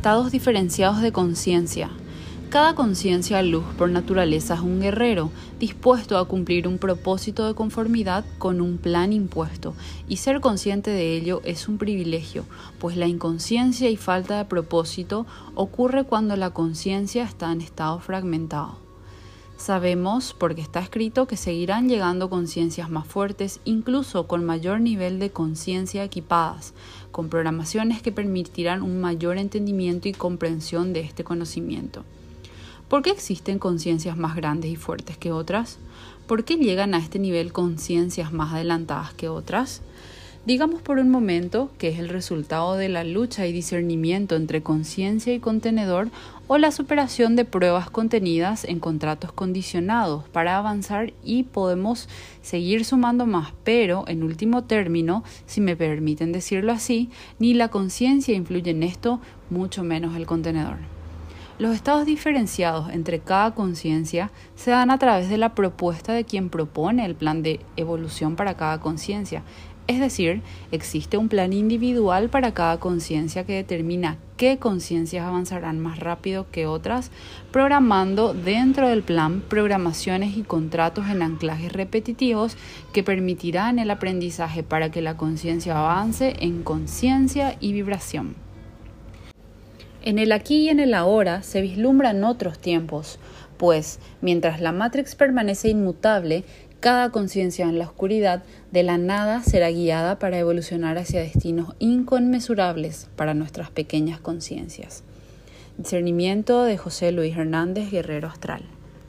estados diferenciados de conciencia. Cada conciencia luz por naturaleza es un guerrero, dispuesto a cumplir un propósito de conformidad con un plan impuesto, y ser consciente de ello es un privilegio, pues la inconsciencia y falta de propósito ocurre cuando la conciencia está en estado fragmentado. Sabemos, porque está escrito, que seguirán llegando conciencias más fuertes, incluso con mayor nivel de conciencia equipadas, con programaciones que permitirán un mayor entendimiento y comprensión de este conocimiento. ¿Por qué existen conciencias más grandes y fuertes que otras? ¿Por qué llegan a este nivel conciencias más adelantadas que otras? Digamos por un momento que es el resultado de la lucha y discernimiento entre conciencia y contenedor o la superación de pruebas contenidas en contratos condicionados para avanzar y podemos seguir sumando más, pero en último término, si me permiten decirlo así, ni la conciencia influye en esto, mucho menos el contenedor. Los estados diferenciados entre cada conciencia se dan a través de la propuesta de quien propone el plan de evolución para cada conciencia, es decir, existe un plan individual para cada conciencia que determina qué conciencias avanzarán más rápido que otras, programando dentro del plan programaciones y contratos en anclajes repetitivos que permitirán el aprendizaje para que la conciencia avance en conciencia y vibración. En el aquí y en el ahora se vislumbran otros tiempos, pues mientras la Matrix permanece inmutable, cada conciencia en la oscuridad de la nada será guiada para evolucionar hacia destinos inconmensurables para nuestras pequeñas conciencias. Discernimiento de José Luis Hernández Guerrero Astral.